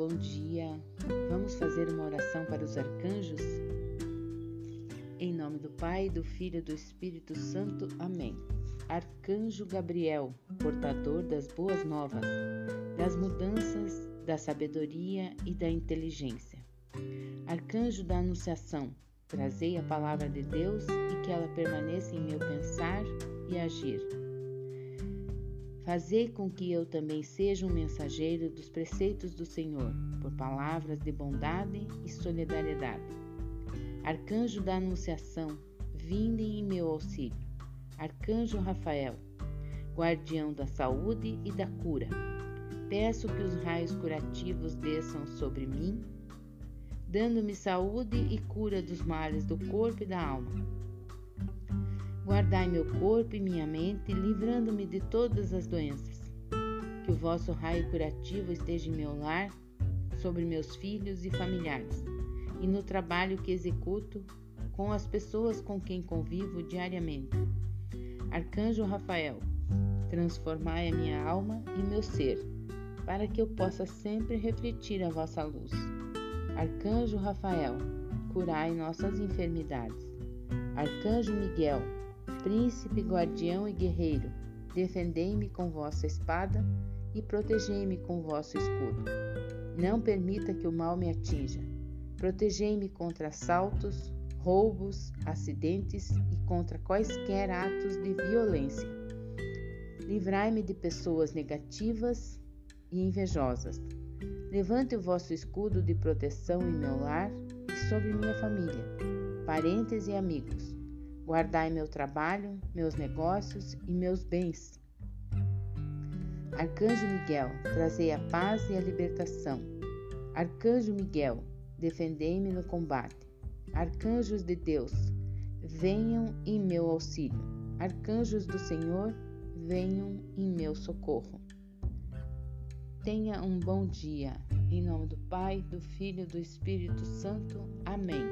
bom dia. Vamos fazer uma oração para os arcanjos? Em nome do Pai, do Filho e do Espírito Santo. Amém. Arcanjo Gabriel, portador das boas novas, das mudanças, da sabedoria e da inteligência. Arcanjo da Anunciação, trazei a palavra de Deus e que ela permaneça em meu pensar e agir Fazei com que eu também seja um mensageiro dos preceitos do Senhor, por palavras de bondade e solidariedade. Arcanjo da Anunciação, vinde em meu auxílio. Arcanjo Rafael, guardião da saúde e da cura. Peço que os raios curativos desçam sobre mim, dando-me saúde e cura dos males do corpo e da alma. Guardai meu corpo e minha mente, livrando-me de todas as doenças. Que o vosso raio curativo esteja em meu lar, sobre meus filhos e familiares e no trabalho que executo com as pessoas com quem convivo diariamente. Arcanjo Rafael, transformai a minha alma e meu ser, para que eu possa sempre refletir a vossa luz. Arcanjo Rafael, curai nossas enfermidades. Arcanjo Miguel, príncipe, guardião e guerreiro, defendei-me com vossa espada e protegei-me com vosso escudo. Não permita que o mal me atinja Protegei-me contra assaltos, roubos, acidentes e contra quaisquer atos de violência. Livrai-me de pessoas negativas e invejosas. Levante o vosso escudo de proteção em meu lar e sobre minha família, parentes e amigos. Guardai meu trabalho, meus negócios e meus bens. Arcanjo Miguel, trazei a paz e a libertação. Arcanjo Miguel, defendei-me no combate. Arcanjos de Deus, venham em meu auxílio. Arcanjos do Senhor, venham em meu socorro. Tenha um bom dia. Em nome do Pai, do Filho e do Espírito Santo. Amém.